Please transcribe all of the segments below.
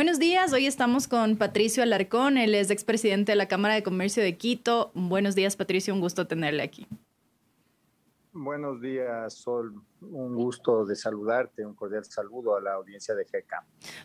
Buenos días, hoy estamos con Patricio Alarcón, él es expresidente de la Cámara de Comercio de Quito. Buenos días, Patricio, un gusto tenerle aquí. Buenos días, Sol. Un gusto de saludarte, un cordial saludo a la audiencia de GECAM.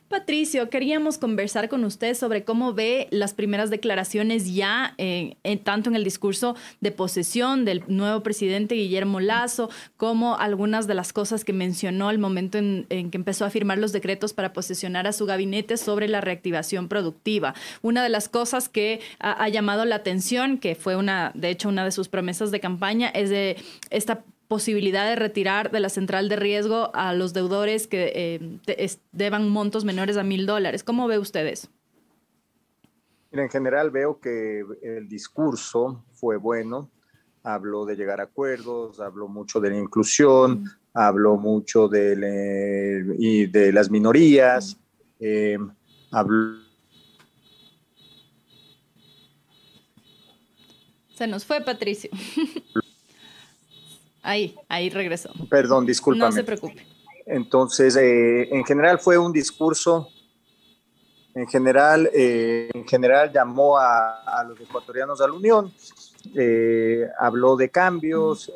Patricio, queríamos conversar con usted sobre cómo ve las primeras declaraciones ya, eh, tanto en el discurso de posesión del nuevo presidente Guillermo Lazo, como algunas de las cosas que mencionó al momento en, que empezó a firmar los decretos para posesionar a su gabinete sobre la reactivación productiva. Una de las cosas que ha, ha llamado la atención, que fue una, de hecho, una de sus promesas de campaña, es de esta posibilidad de retirar de la central de riesgo a los deudores que eh, deban montos menores a mil dólares. ¿Cómo ve usted eso? En general veo que el discurso fue bueno, habló de llegar a acuerdos, habló mucho de la inclusión, habló mucho de, y de las minorías, eh, Se nos fue Patricio. Ahí, ahí regresó. Perdón, discúlpame. No se preocupe. Entonces, eh, en general fue un discurso, en general, eh, en general llamó a, los ecuatorianos a la unión, eh, habló de cambios,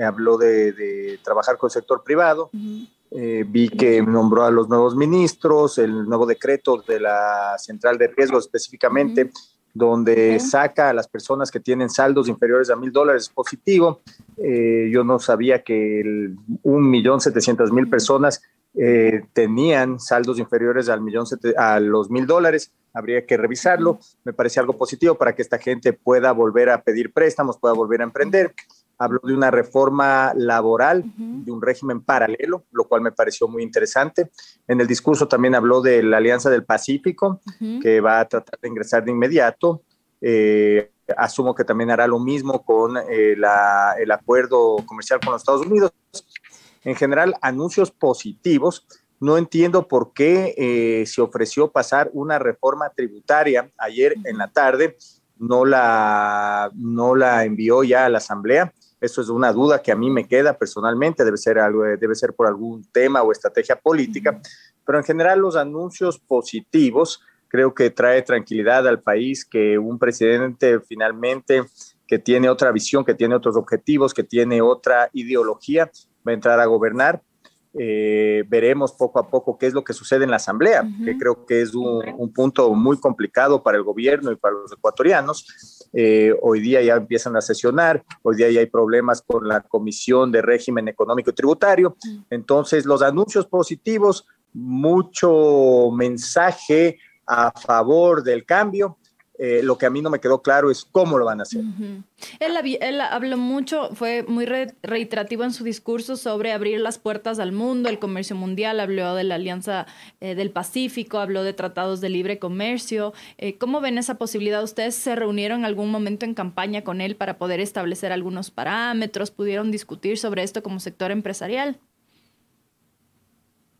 habló de, trabajar con el sector privado, vi que nombró a los nuevos ministros, el nuevo decreto de la central de riesgo específicamente donde saca a las personas que tienen saldos inferiores a mil dólares positivo. Eh, yo no sabía que un millón setecientos mil personas eh, tenían saldos inferiores al millón a los mil dólares. Habría que revisarlo. Me parece algo positivo para que esta gente pueda volver a pedir préstamos, pueda volver a emprender habló de una reforma laboral, de un régimen paralelo, lo cual me pareció muy interesante. En el discurso también habló de la Alianza del Pacífico, que va a tratar de ingresar de inmediato. Eh, asumo que también hará lo mismo con eh, el acuerdo comercial con los Estados Unidos. En general, anuncios positivos. No entiendo por qué eh, se ofreció pasar una reforma tributaria ayer en la tarde, no la, no la envió ya a la Asamblea. Eso es una duda que a mí me queda personalmente, debe ser, algo, debe ser por algún tema o estrategia política, pero en general los anuncios positivos creo que trae tranquilidad al país que un presidente finalmente que tiene otra visión, que tiene otros objetivos, que tiene otra ideología, va a entrar a gobernar. Eh, veremos poco a poco qué es lo que sucede en la Asamblea, que creo que es un, punto muy complicado para el gobierno y para los ecuatorianos. Eh, hoy día ya empiezan a sesionar, hoy día ya hay problemas con la Comisión de Régimen Económico y Tributario. Entonces, los anuncios positivos, mucho mensaje a favor del cambio, eh, lo que a mí no me quedó claro es cómo lo van a hacer. él, habló mucho, fue muy reiterativo en su discurso sobre abrir las puertas al mundo, el comercio mundial, habló de la Alianza eh, del Pacífico, habló de tratados de libre comercio. Eh, ¿Cómo ven esa posibilidad? ¿Ustedes se reunieron en algún momento en campaña con él para poder establecer algunos parámetros? ¿Pudieron discutir sobre esto como sector empresarial?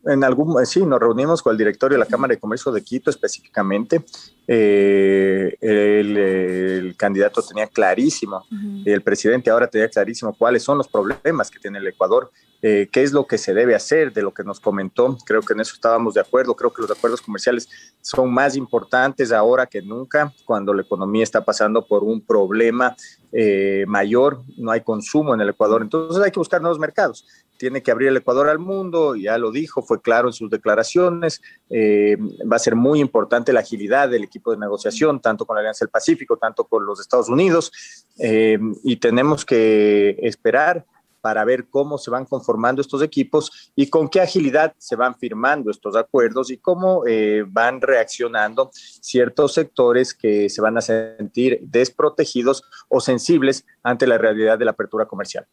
En algún, sí, nos reunimos con el directorio de la Cámara de Comercio de Quito específicamente eh, el, candidato tenía clarísimo, el presidente ahora tenía clarísimo cuáles son los problemas que tiene el Ecuador, eh, qué es lo que se debe hacer de lo que nos comentó. Creo que en eso estábamos de acuerdo. Creo que los acuerdos comerciales son más importantes ahora que nunca, cuando la economía está pasando por un problema eh, mayor, no hay consumo en el Ecuador. Entonces hay que buscar nuevos mercados tiene que abrir el Ecuador al mundo, ya lo dijo, fue claro en sus declaraciones, eh, va a ser muy importante la agilidad del equipo de negociación, tanto con la Alianza del Pacífico, tanto con los Estados Unidos, eh, y tenemos que esperar para ver cómo se van conformando estos equipos y con qué agilidad se van firmando estos acuerdos y cómo eh, van reaccionando ciertos sectores que se van a sentir desprotegidos o sensibles ante la realidad de la apertura comercial.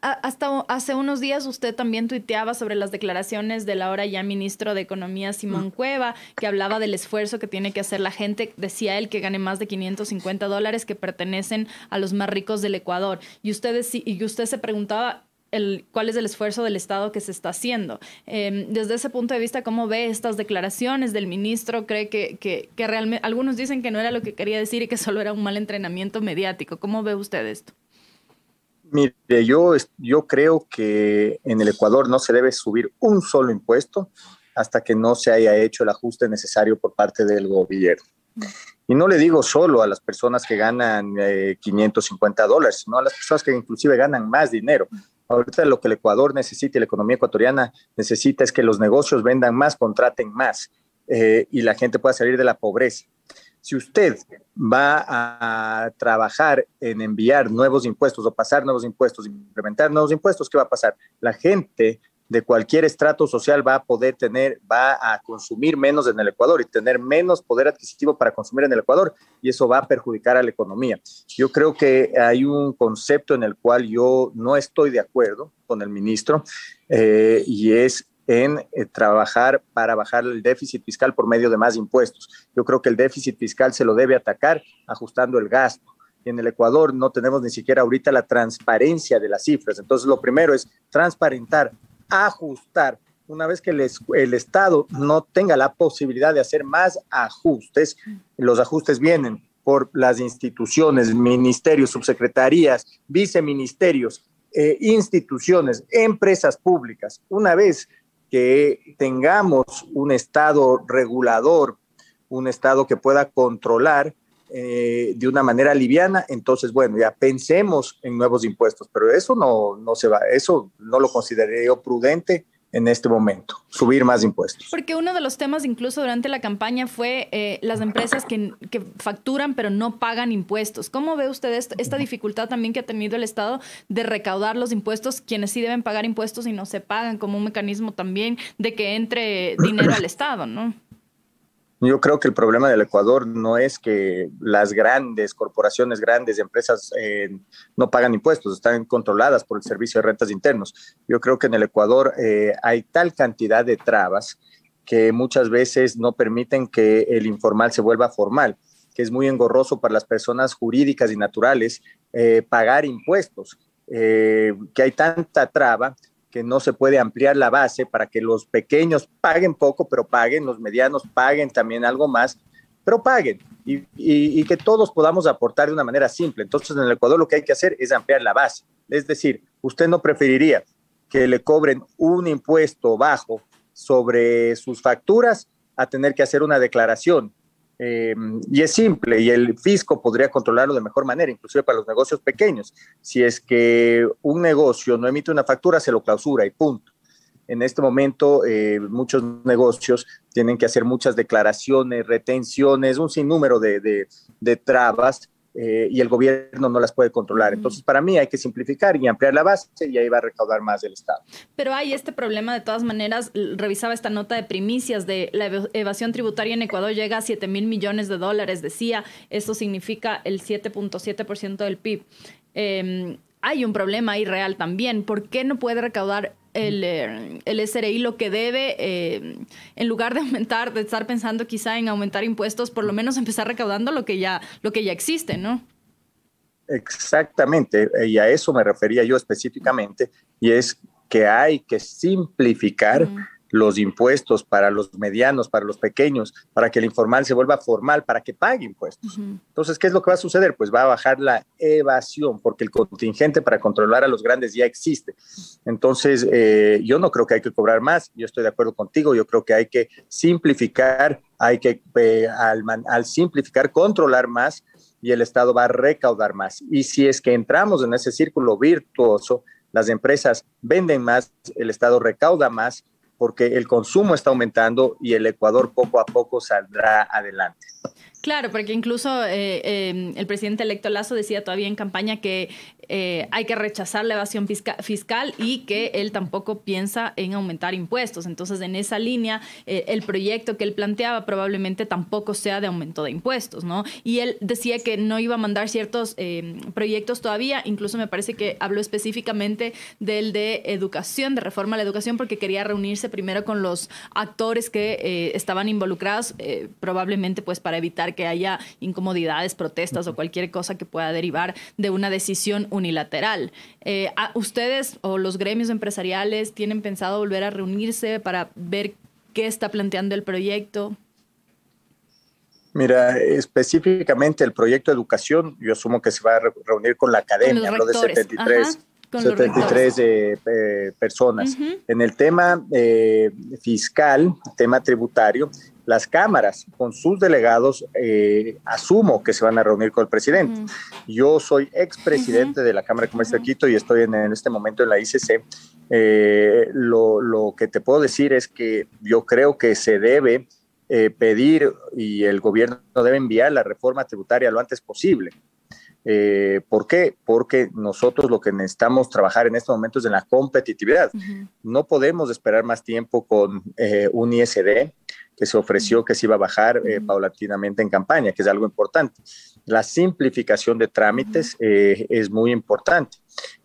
Hasta hace unos días usted también tuiteaba sobre las declaraciones del ahora ya ministro de Economía, Simón Cueva, que hablaba del esfuerzo que tiene que hacer la gente, decía él que gane más de 550 dólares que pertenecen a los más ricos del Ecuador. Y usted, y usted se preguntaba cuál es el esfuerzo del Estado que se está haciendo. Em, desde ese punto de vista, ¿cómo ve estas declaraciones del ministro? ¿Cree que, que, realmente, algunos dicen que no era lo que quería decir y que solo era un mal entrenamiento mediático? ¿Cómo ve usted esto? Mire, yo, yo creo que en el Ecuador no se debe subir un solo impuesto hasta que no se haya hecho el ajuste necesario por parte del gobierno. Y no le digo solo a las personas que ganan 550 eh, dólares, sino a las personas que inclusive ganan más dinero. Ahorita lo que el Ecuador necesita y la economía ecuatoriana necesita es que los negocios vendan más, contraten más eh, y la gente pueda salir de la pobreza. Si usted va a trabajar en enviar nuevos impuestos o pasar nuevos impuestos, implementar nuevos impuestos, ¿qué va a pasar? La gente de cualquier estrato social va a poder tener, va a consumir menos en el Ecuador y tener menos poder adquisitivo para consumir en el Ecuador y eso va a perjudicar a la economía. Yo creo que hay un concepto en el cual yo no estoy de acuerdo con el ministro eh, y es en eh, trabajar para bajar el déficit fiscal por medio de más impuestos. Yo creo que el déficit fiscal se lo debe atacar ajustando el gasto. en el Ecuador no tenemos ni siquiera ahorita la transparencia de las cifras. Entonces, lo primero es transparentar ajustar. Una vez que el, Estado no tenga la posibilidad de hacer más ajustes, los ajustes vienen por las instituciones, ministerios, subsecretarías, viceministerios, eh, instituciones, empresas públicas. Una vez que tengamos un Estado regulador, un Estado que pueda controlar eh, de una manera liviana, entonces, bueno, ya pensemos en nuevos impuestos, pero eso no, no se va, eso no lo consideré yo prudente en este momento, subir más impuestos. Porque uno de los temas incluso durante la campaña fue eh, las empresas que, que, facturan pero no pagan impuestos. ¿Cómo ve usted esta dificultad también que ha tenido el Estado de recaudar los impuestos, quienes sí deben pagar impuestos y no se pagan, como un mecanismo también de que entre dinero al Estado, ¿no? Yo creo que el problema del Ecuador no es que las grandes corporaciones, grandes empresas eh, no pagan impuestos, están controladas por el Servicio de Rentas Internos. Yo creo que en el Ecuador eh, hay tal cantidad de trabas que muchas veces no permiten que el informal se vuelva formal, que es muy engorroso para las personas jurídicas y naturales eh, pagar impuestos, que hay tanta traba que no se puede ampliar la base para que los pequeños paguen poco, pero paguen, los medianos paguen también algo más, pero paguen y, que todos podamos aportar de una manera simple. Entonces, en el Ecuador lo que hay que hacer es ampliar la base. Es decir, usted no preferiría que le cobren un impuesto bajo sobre sus facturas a tener que hacer una declaración eh, y es simple, y el fisco podría controlarlo de mejor manera, inclusive para los negocios pequeños. Si es que un negocio no emite una factura, se lo clausura y punto. En este momento, eh, muchos negocios tienen que hacer muchas declaraciones, retenciones, un sinnúmero de, de trabas eh, y el gobierno no las puede controlar. Entonces, para mí hay que simplificar y ampliar la base y ahí va a recaudar más del Estado. Pero hay este problema de todas maneras, revisaba esta nota de primicias de la evasión tributaria en Ecuador llega a 7 mil millones de dólares, decía, eso significa el 7.7% del PIB. Em, hay un problema ahí real también. ¿Por qué no puede recaudar el, eh, el SRI lo que debe, eh, en lugar de aumentar, de estar pensando quizá en aumentar impuestos, por lo menos empezar recaudando lo que ya, lo que ya existe, ¿no? Exactamente, y a eso me refería yo específicamente, y es que hay que simplificar los impuestos para los medianos, para los pequeños, para que el informal se vuelva formal, para que pague impuestos. Entonces, ¿qué es lo que va a suceder? Pues va a bajar la evasión, porque el contingente para controlar a los grandes ya existe. Entonces, eh, yo no creo que hay que cobrar más, yo estoy de acuerdo contigo, yo creo que hay que simplificar, hay que, eh, al, al simplificar, controlar más y el Estado va a recaudar más. Y si es que entramos en ese círculo virtuoso, las empresas venden más, el Estado recauda más, porque el consumo está aumentando y el Ecuador poco a poco saldrá adelante. Claro, porque incluso eh, eh, el presidente electo Lazo decía todavía en campaña que eh, hay que rechazar la evasión fiscal y que él tampoco piensa en aumentar impuestos. Entonces, en esa línea, el proyecto que él planteaba probablemente tampoco sea de aumento de impuestos, ¿no? Y él decía que no iba a mandar ciertos proyectos todavía, incluso me parece que habló específicamente del de educación, de reforma a la educación, porque quería reunirse primero con los actores que estaban involucrados, probablemente pues para evitar que haya incomodidades, protestas o cualquier cosa que pueda derivar de una decisión unilateral. Eh, ¿Ustedes o los gremios empresariales tienen pensado volver a reunirse para ver qué está planteando el proyecto? Mira, específicamente el proyecto de educación, yo asumo que se va a reunir con la academia, lo de 73. 73 eh, personas. En el tema eh, fiscal, tema tributario, las cámaras con sus delegados eh, asumo que se van a reunir con el presidente. Yo soy expresidente de la Cámara de Comercio de Quito y estoy en, este momento en la ICC. Lo, lo, que te puedo decir es que yo creo que se debe pedir y el gobierno debe enviar la reforma tributaria lo antes posible. Eh, ¿Por qué? Porque nosotros lo que necesitamos trabajar en estos momentos es en la competitividad. No podemos esperar más tiempo con eh, un ISD que se ofreció que se iba a bajar eh, paulatinamente en campaña, que es algo importante. La simplificación de trámites es muy importante.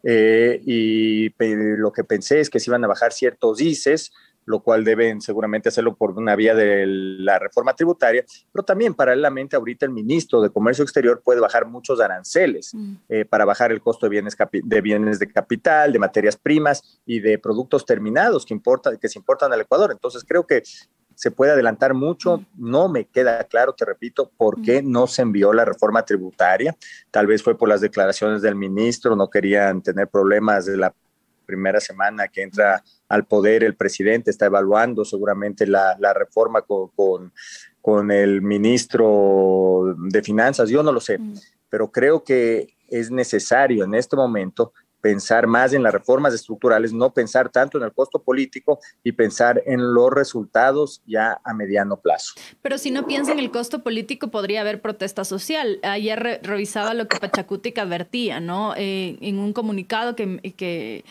y lo que pensé es que se iban a bajar ciertos ICES, lo cual deben seguramente hacerlo por una vía de la reforma tributaria, pero también paralelamente ahorita el ministro de Comercio Exterior puede bajar muchos aranceles mm. eh, para bajar el costo de bienes, de bienes de capital, de materias primas y de productos terminados que, importa, que se importan al Ecuador. Entonces creo que se puede adelantar mucho. No me queda claro, te repito, por qué no se envió la reforma tributaria. Tal vez fue por las declaraciones del ministro, no querían tener problemas de la primera semana que entra al poder el presidente, está evaluando seguramente la, reforma con, con, el ministro de Finanzas, yo no lo sé, pero creo que es necesario en este momento pensar más en las reformas estructurales, no pensar tanto en el costo político y pensar en los resultados ya a mediano plazo. Pero si no piensa en el costo político, podría haber protesta social. Ayer revisaba lo que Pachacutic advertía, ¿no? Eh, en un comunicado que, que,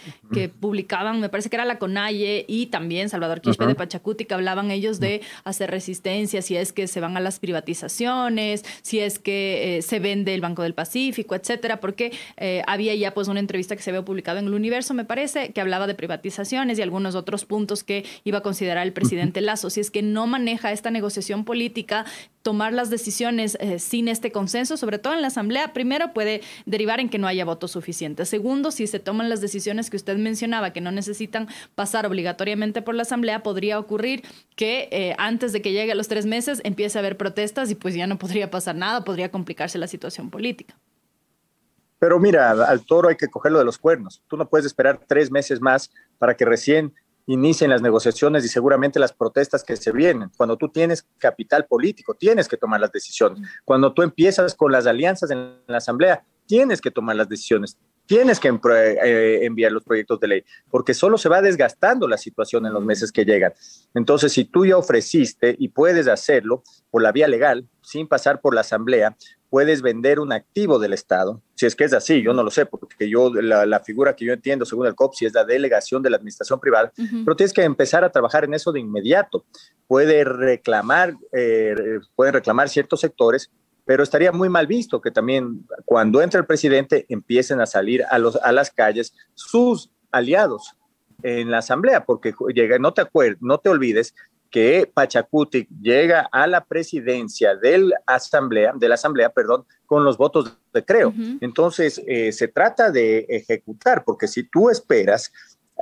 publicaban, me parece que era la CONAIE y también Salvador Quispe de Pachacutic, hablaban ellos de hacer resistencia si es que se van a las privatizaciones, si es que eh, se vende el Banco del Pacífico, etcétera, porque eh, había ya pues una entrevista que se había publicado en el Universo, me parece, que hablaba de privatizaciones y algunos otros puntos que iba a considerar el presidente Lazo. Si es que no maneja esta negociación política, tomar las decisiones eh, sin este consenso, sobre todo en la Asamblea, primero puede derivar en que no haya votos suficientes. Segundo, si se toman las decisiones que usted mencionaba, que no necesitan pasar obligatoriamente por la Asamblea, podría ocurrir que eh, antes de que llegue a los tres meses empiece a haber protestas y pues ya no podría pasar nada, podría complicarse la situación política. Pero mira, al toro hay que cogerlo de los cuernos. Tú no puedes esperar tres meses más para que recién inicien las negociaciones y seguramente las protestas que se vienen. Cuando tú tienes capital político, tienes que tomar las decisiones. Cuando tú empiezas con las alianzas en la Asamblea, tienes que tomar las decisiones. Tienes que eh, enviar los proyectos de ley, porque solo se va desgastando la situación en los meses que llegan. Entonces, si tú ya ofreciste y puedes hacerlo por la vía legal, sin pasar por la Asamblea, puedes vender un activo del Estado, si es que es así, yo no lo sé, porque yo la, figura que yo entiendo según el COPSI es la delegación de la administración privada, pero tienes que empezar a trabajar en eso de inmediato. Puede reclamar, eh, pueden reclamar ciertos sectores, pero estaría muy mal visto que también cuando entra el presidente empiecen a salir a, los, a las calles sus aliados en la asamblea, porque llega, no te acuerdes, no te olvides que Pachacuti llega a la presidencia del asamblea, de la asamblea, perdón, con los votos de creo. Entonces, eh, se trata de ejecutar, porque si tú esperas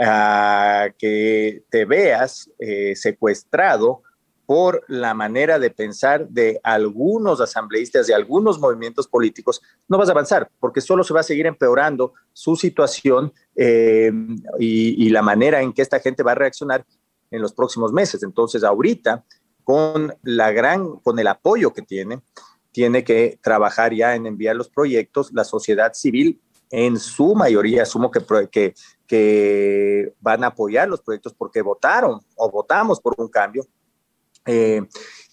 a que te veas eh, secuestrado por la manera de pensar de algunos asambleístas, de algunos movimientos políticos, no vas a avanzar, porque solo se va a seguir empeorando su situación eh, y, y, la manera en que esta gente va a reaccionar en los próximos meses. Entonces, ahorita, con la gran, con el apoyo que tiene, tiene que trabajar ya en enviar los proyectos. La sociedad civil, en su mayoría, asumo que, que, que van a apoyar los proyectos porque votaron o votamos por un cambio. Eh,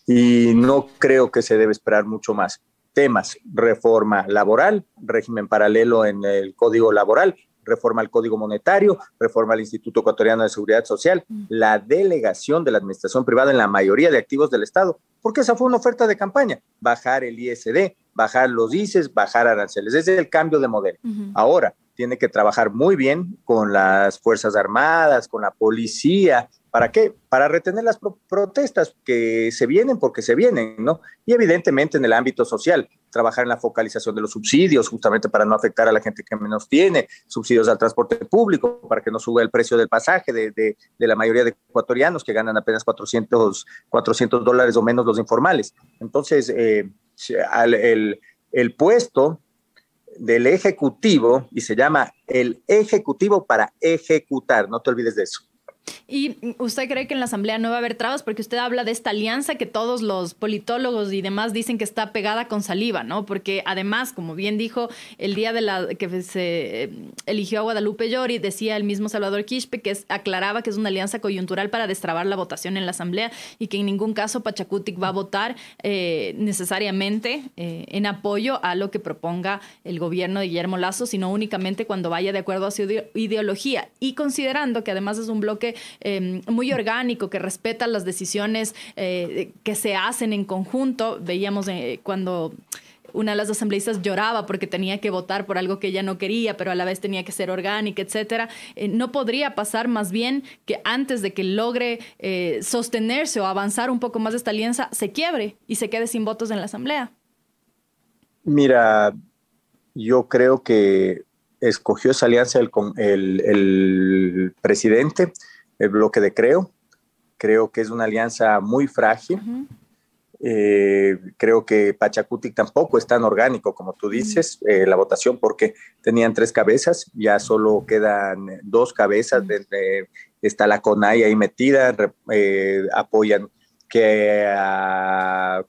y no creo que se debe esperar mucho más. Temas, reforma laboral, régimen paralelo en el código laboral, reforma al Código Monetario, reforma al Instituto Ecuatoriano de Seguridad Social, mm. la delegación de la administración privada en la mayoría de activos del Estado, porque esa fue una oferta de campaña, bajar el ISD, bajar los ICES, bajar aranceles, ese es el cambio de modelo. Ahora, tiene que trabajar muy bien con las Fuerzas Armadas, con la policía, ¿Para qué? Para retener las protestas que se vienen porque se vienen, ¿no? Y evidentemente en el ámbito social, trabajar en la focalización de los subsidios, justamente para no afectar a la gente que menos tiene, subsidios al transporte público, para que no suba el precio del pasaje de, de, la mayoría de ecuatorianos que ganan apenas 400, 400 dólares o menos los informales. Entonces, eh, el, el puesto del Ejecutivo y se llama el Ejecutivo para ejecutar, no te olvides de eso. ¿Y usted cree que en la Asamblea no va a haber trabas? Porque usted habla de esta alianza que todos los politólogos y demás dicen que está pegada con saliva, ¿no? Porque además, como bien dijo, el día de la que se eh, eligió a Guadalupe Llori, decía el mismo Salvador Quispe que aclaraba que es una alianza coyuntural para destrabar la votación en la Asamblea y que en ningún caso Pachacutic va a votar eh, necesariamente eh, en apoyo a lo que proponga el gobierno de Guillermo Lazo, sino únicamente cuando vaya de acuerdo a su ideología. Y considerando que además es un bloque Em, muy orgánico, que respeta las decisiones eh, que se hacen en conjunto. Veíamos eh, cuando una de las asambleístas lloraba porque tenía que votar por algo que ella no quería, pero a la vez tenía que ser orgánica, etcétera. Eh, no podría pasar más bien que antes de que logre sostenerse o avanzar un poco más esta alianza, se quiebre y se quede sin votos en la asamblea. Mira, yo creo que escogió esa alianza el presidente el bloque de Creo. Creo que es una alianza muy frágil. Eh, creo que Pachacutic tampoco es tan orgánico como tú dices, eh, la votación, porque tenían tres cabezas, ya solo quedan dos cabezas, está la CONAI ahí metida, eh, apoyan que a,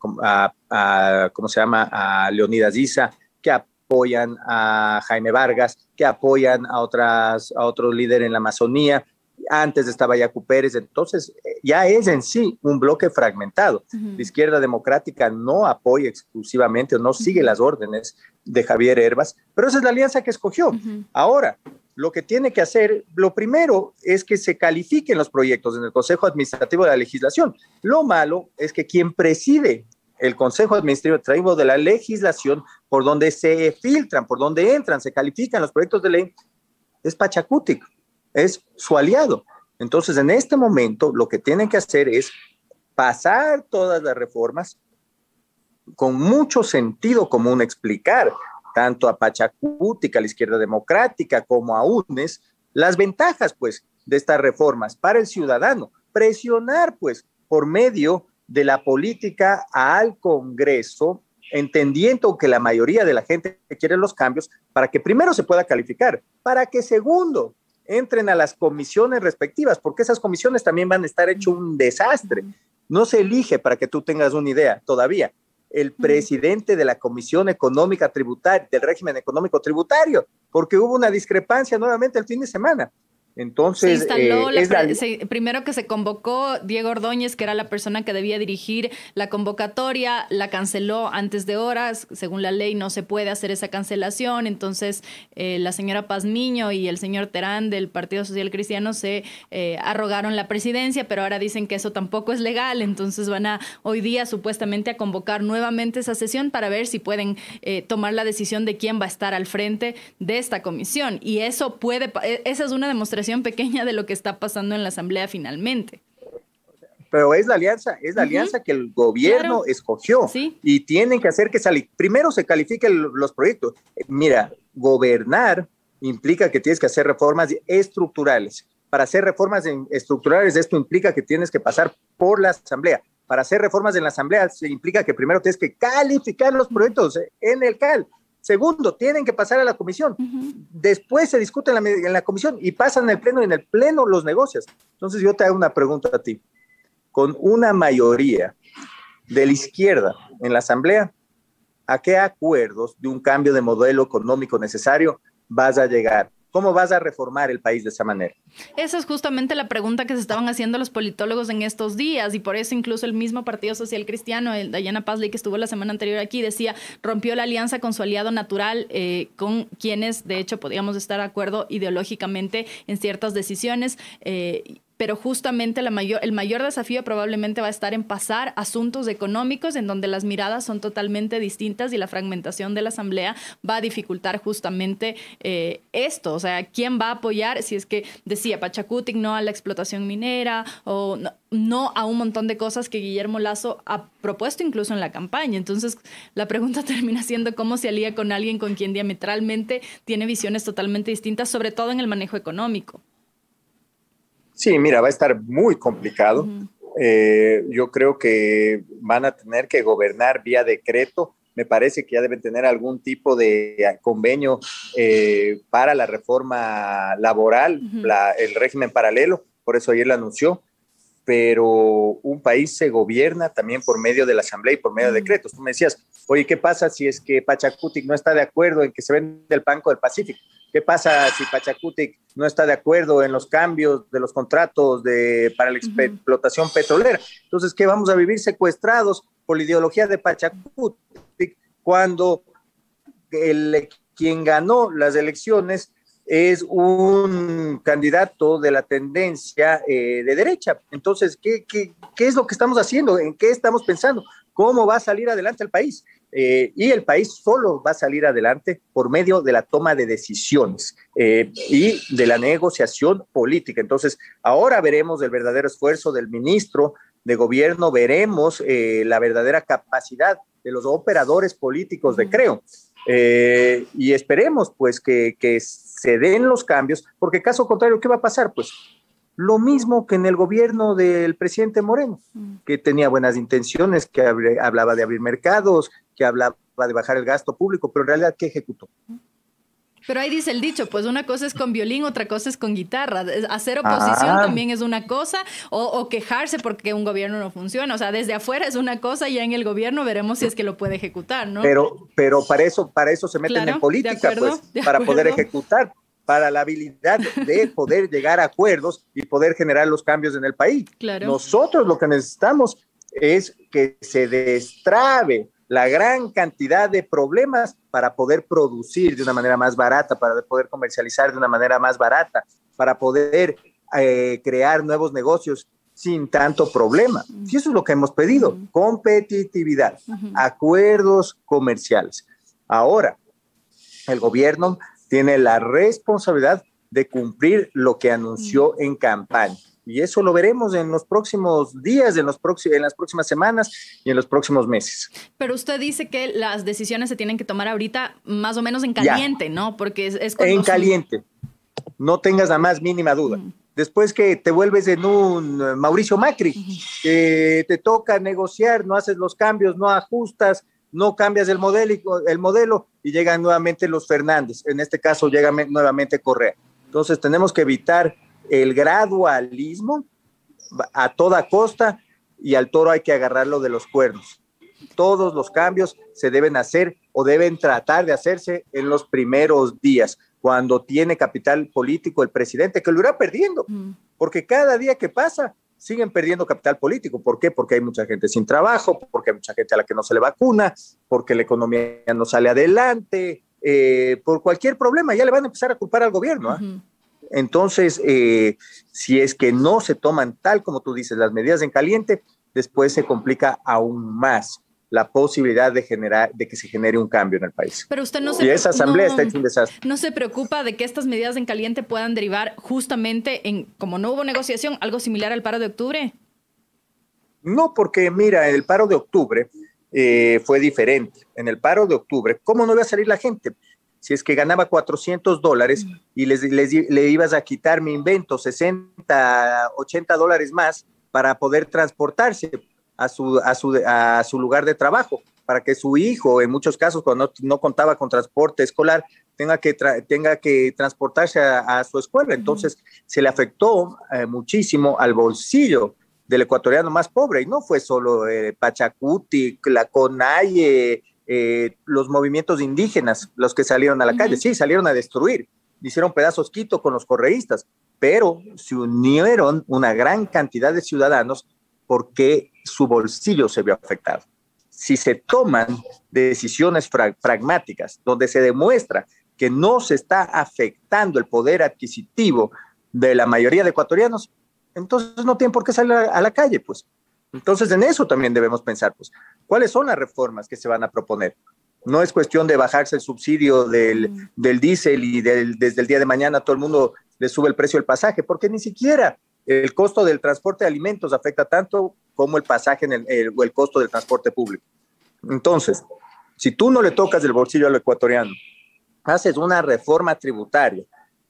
¿cómo se llama?, a Leonidas Isa, que apoyan a Jaime Vargas, que apoyan a, otras, a otros líderes en la Amazonía, antes estaba Yacu Pérez, entonces eh, ya es en sí un bloque fragmentado. La izquierda democrática no apoya exclusivamente o no sigue las órdenes de Javier Herbas, pero esa es la alianza que escogió. Ahora, lo que tiene que hacer, lo primero es que se califiquen los proyectos en el Consejo Administrativo de la Legislación. Lo malo es que quien preside el Consejo Administrativo de la Legislación, por donde se filtran, por donde entran, se califican los proyectos de ley, es Pachacutic es su aliado. Entonces, en este momento, lo que tienen que hacer es pasar todas las reformas con mucho sentido común, explicar tanto a Pachacuti, a la izquierda democrática, como a UNES, las ventajas, pues, de estas reformas para el ciudadano, presionar, pues, por medio de la política al Congreso, entendiendo que la mayoría de la gente quiere los cambios, para que primero se pueda calificar, para que segundo entren a las comisiones respectivas, porque esas comisiones también van a estar hecho un desastre. No se elige, para que tú tengas una idea todavía, el presidente de la Comisión Económica Tributaria, del régimen económico tributario, porque hubo una discrepancia nuevamente el fin de semana. Entonces, eh, primero que se convocó Diego Ordóñez, que era la persona que debía dirigir la convocatoria, la canceló antes de horas, según la ley no se puede hacer esa cancelación, entonces eh, la señora Pazmiño y el señor Terán del Partido Social Cristiano se eh, arrogaron la presidencia, pero ahora dicen que eso tampoco es legal, entonces van a hoy día supuestamente a convocar nuevamente esa sesión para ver si pueden tomar la decisión de quién va a estar al frente de esta comisión. Y eso puede, e, esa es una demostración pequeña de lo que está pasando en la Asamblea finalmente. Pero es la alianza, es la alianza que el gobierno escogió y tienen que hacer que salga. Primero se califiquen los proyectos. Mira, gobernar implica que tienes que hacer reformas estructurales. Para hacer reformas estructurales, esto implica que tienes que pasar por la Asamblea. Para hacer reformas en la Asamblea, se implica que primero tienes que calificar los proyectos en el CAL. Segundo, tienen que pasar a la comisión. Después se discute en la, comisión y pasan en el pleno y en el pleno los negocios. Entonces yo te hago una pregunta a ti. Con una mayoría de la izquierda en la asamblea, ¿a qué acuerdos de un cambio de modelo económico necesario vas a llegar? ¿Cómo vas a reformar el país de esa manera? Esa es justamente la pregunta que se estaban haciendo los politólogos en estos días y por eso incluso el mismo Partido Social Cristiano, el Diana Pazley que estuvo la semana anterior aquí, decía, rompió la alianza con su aliado natural, eh, con quienes de hecho podíamos estar de acuerdo ideológicamente en ciertas decisiones. Eh, pero justamente la mayor, el mayor desafío probablemente va a estar en pasar asuntos económicos en donde las miradas son totalmente distintas y la fragmentación de la Asamblea va a dificultar justamente eh, esto. O sea, ¿quién va a apoyar? Si es que decía Pachacutic no a la explotación minera o no, a un montón de cosas que Guillermo Lazo ha propuesto incluso en la campaña. Entonces, la pregunta termina siendo cómo se alía con alguien con quien diametralmente tiene visiones totalmente distintas, sobre todo en el manejo económico. Sí, mira, va a estar muy complicado. Eh, yo creo que van a tener que gobernar vía decreto me parece que ya deben tener algún tipo de convenio eh, para la reforma laboral, el régimen paralelo, por eso ayer lo anunció, pero un país se gobierna también por medio de la asamblea y por medio de decretos. Tú me decías, oye, ¿qué pasa si es que Pachacutic no está de acuerdo en que se vende el Banco del Pacífico? ¿Qué pasa si Pachacutic no está de acuerdo en los cambios de los contratos de, para la explotación petrolera? Entonces, ¿qué vamos a vivir secuestrados por la ideología de Pachacutic cuando el, quien ganó las elecciones es un candidato de la tendencia eh, de derecha. Entonces, ¿qué, ¿qué, qué, es lo que estamos haciendo? ¿En qué estamos pensando? ¿Cómo va a salir adelante el país? Eh, y el país solo va a salir adelante por medio de la toma de decisiones eh, y de la negociación política. Entonces, ahora veremos el verdadero esfuerzo del ministro de gobierno, veremos eh, la verdadera capacidad de los operadores políticos de Creo. y esperemos pues que, que se den los cambios, porque caso contrario, ¿qué va a pasar? Pues lo mismo que en el gobierno del presidente Moreno, que tenía buenas intenciones, que hablaba de abrir mercados, que hablaba de bajar el gasto público, pero en realidad, ¿qué ejecutó? Pero ahí dice el dicho, pues una cosa es con violín, otra cosa es con guitarra. Hacer oposición ah. también es una cosa, o, quejarse porque un gobierno no funciona. O sea, desde afuera es una cosa y ya en el gobierno veremos si es que lo puede ejecutar, ¿no? Pero, pero para eso, para eso se meten en política, pues, para poder ejecutar para la habilidad de poder llegar a acuerdos y poder generar los cambios en el país. Nosotros lo que necesitamos es que se destrabe la gran cantidad de problemas para poder producir de una manera más barata, para poder comercializar de una manera más barata, para poder eh, crear nuevos negocios sin tanto problema. Y eso es lo que hemos pedido, competitividad, acuerdos comerciales. Ahora, el gobierno tiene la responsabilidad de cumplir lo que anunció en campaña. Y eso lo veremos en los próximos días, en, los en las próximas semanas y en los próximos meses. Pero usted dice que las decisiones se tienen que tomar ahorita más o menos en caliente, ¿no? Porque es, En caliente. No tengas la más mínima duda. Después que te vuelves en un eh, Mauricio Macri, te toca negociar, no haces los cambios, no ajustas, no cambias el modelo, el modelo y llegan nuevamente los Fernández. En este caso llega nuevamente Correa. Entonces tenemos que evitar el gradualismo a toda costa y al toro hay que agarrarlo de los cuernos. Todos los cambios se deben hacer o deben tratar de hacerse en los primeros días, cuando tiene capital político el presidente, que lo irá perdiendo, porque cada día que pasa siguen perdiendo capital político. ¿Por qué? Porque hay mucha gente sin trabajo, porque hay mucha gente a la que no se le vacuna, porque la economía no sale adelante, eh, por cualquier problema, ya le van a empezar a culpar al gobierno. ¿ah? Entonces, eh, si es que no se toman tal como tú dices las medidas en caliente, después se complica aún más la posibilidad de generar, de que se genere un cambio en el país. Pero usted no se, y esa asamblea está hecho un desastre. No se preocupa de que estas medidas en caliente puedan derivar justamente en, como no hubo negociación, algo similar al paro de octubre. No, porque mira, el paro de octubre eh, fue diferente. En el paro de octubre, ¿cómo no iba a salir la gente? Si es que ganaba 400 dólares y les, le ibas a quitar, mi invento, 60, 80 dólares más para poder transportarse a su, a su, a su lugar de trabajo, para que su hijo, en muchos casos, cuando no, contaba con transporte escolar, tenga que, tenga que transportarse a, su escuela. Entonces, se le afectó eh, muchísimo al bolsillo del ecuatoriano más pobre, y no fue solo eh, Pachacuti, la CONAIE, eh, los movimientos indígenas los que salieron a la calle, sí, salieron a destruir, hicieron pedazos Quito con los correístas, pero se unieron una gran cantidad de ciudadanos porque su bolsillo se vio afectado. Si se toman decisiones pragmáticas donde se demuestra que no se está afectando el poder adquisitivo de la mayoría de ecuatorianos, entonces no tienen por qué salir a, la calle, pues. Entonces en eso también debemos pensar, pues, ¿cuáles son las reformas que se van a proponer? No es cuestión de bajarse el subsidio del, mm. del diésel y desde el día de mañana todo el mundo le sube el precio del pasaje, porque ni siquiera el costo del transporte de alimentos afecta tanto como el pasaje en el, o el costo del transporte público. Entonces, si tú no le tocas el bolsillo al ecuatoriano, haces una reforma tributaria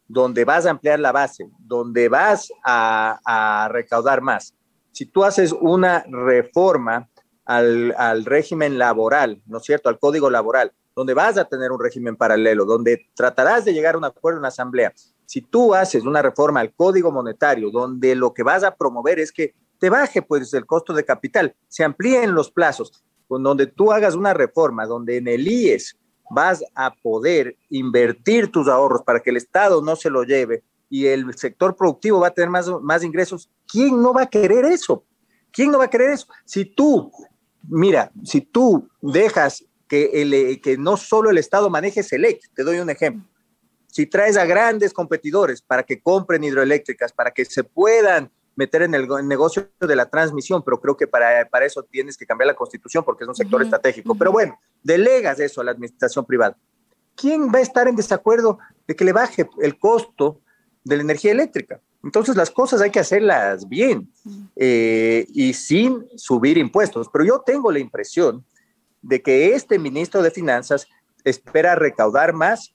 donde vas a ampliar la base, donde vas a, recaudar más. Si tú haces una reforma al, al régimen laboral, ¿no es cierto?, al código laboral, donde vas a tener un régimen paralelo, donde tratarás de llegar a un acuerdo en la asamblea. Si tú haces una reforma al código monetario, donde lo que vas a promover es que te baje pues el costo de capital, se amplíen los plazos, con donde tú hagas una reforma, donde en el IES vas a poder invertir tus ahorros para que el Estado no se lo lleve y el sector productivo va a tener más, más ingresos, ¿quién no va a querer eso? ¿Quién no va a querer eso? Si tú, mira, si tú dejas que, el, que no solo el Estado maneje Select, te doy un ejemplo. Si traes a grandes competidores para que compren hidroeléctricas, para que se puedan meter en el negocio de la transmisión, pero creo que para, para eso tienes que cambiar la constitución porque es un sector estratégico. Pero bueno, delegas eso a la administración privada. ¿Quién va a estar en desacuerdo de que le baje el costo de la energía eléctrica? Entonces las cosas hay que hacerlas bien eh, y sin subir impuestos. Pero yo tengo la impresión de que este ministro de Finanzas espera recaudar más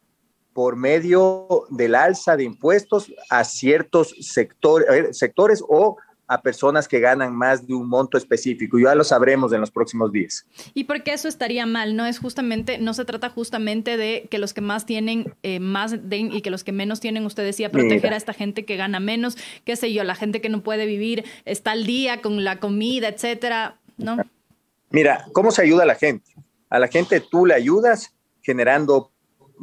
por medio del alza de impuestos a ciertos sector, sectores o a personas que ganan más de un monto específico. Ya lo sabremos en los próximos días. ¿Y por qué eso estaría mal? No es justamente, no se trata justamente de que los que más tienen eh, más den y que los que menos tienen, usted decía, proteger a esta gente que gana menos, qué sé yo, la gente que no puede vivir, está al día con la comida, etcétera, ¿no? Mira, ¿cómo se ayuda a la gente? A la gente tú le ayudas generando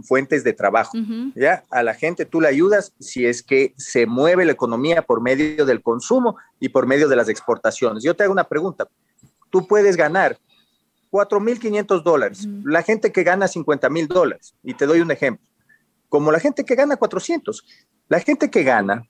fuentes de trabajo. ¿ya? A la gente tú le ayudas si es que se mueve la economía por medio del consumo y por medio de las exportaciones. Yo te hago una pregunta. Tú puedes ganar 4.500 dólares, la gente que gana 50 mil dólares, y te doy un ejemplo, como la gente que gana 400, la gente que gana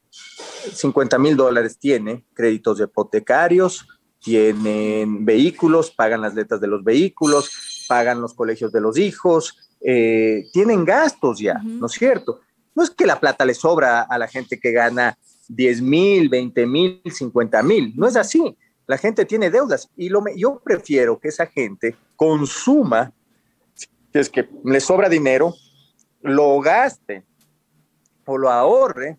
50 mil dólares tiene créditos hipotecarios, tienen vehículos, pagan las letras de los vehículos, pagan los colegios de los hijos, eh, tienen gastos ya, ¿no es cierto? No es que la plata le sobra a la gente que gana 10 mil, 20 mil, 50 mil, no es así. La gente tiene deudas y lo, yo prefiero que esa gente consuma, si es que le sobra dinero, lo gaste o lo ahorre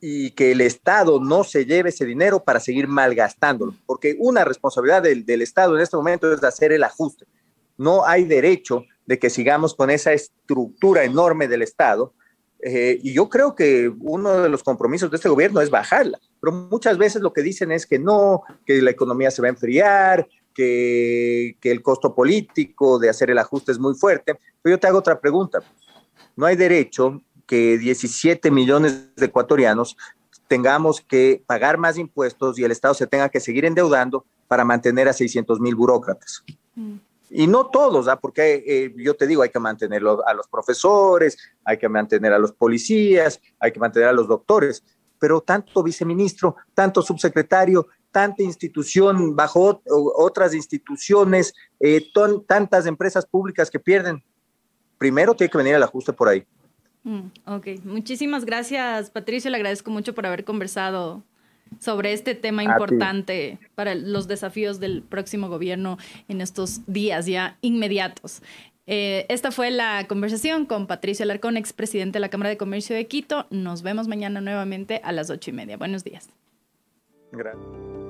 y que el Estado no se lleve ese dinero para seguir malgastándolo, porque una responsabilidad del, del Estado en este momento es hacer el ajuste. No hay derecho de que sigamos con esa estructura enorme del Estado. Eh, y yo creo que uno de los compromisos de este gobierno es bajarla, pero muchas veces lo que dicen es que no, que la economía se va a enfriar, que, que el costo político de hacer el ajuste es muy fuerte. Pero yo te hago otra pregunta. No hay derecho que 17 millones de ecuatorianos tengamos que pagar más impuestos y el Estado se tenga que seguir endeudando para mantener a 600 mil burócratas. Mm. Y no todos, ¿ah? porque eh, yo te digo, hay que mantener a los profesores, hay que mantener a los policías, hay que mantener a los doctores, pero tanto viceministro, tanto subsecretario, tanta institución bajo otras instituciones, eh, tantas empresas públicas que pierden. Primero tiene que venir el ajuste por ahí. Mm, ok, muchísimas gracias Patricio, le agradezco mucho por haber conversado sobre este tema importante para los desafíos del próximo gobierno en estos días ya inmediatos. Eh, esta fue la conversación con Patricio Alarcón, expresidente de la Cámara de Comercio de Quito. Nos vemos mañana nuevamente a las ocho y media. Buenos días. Gracias.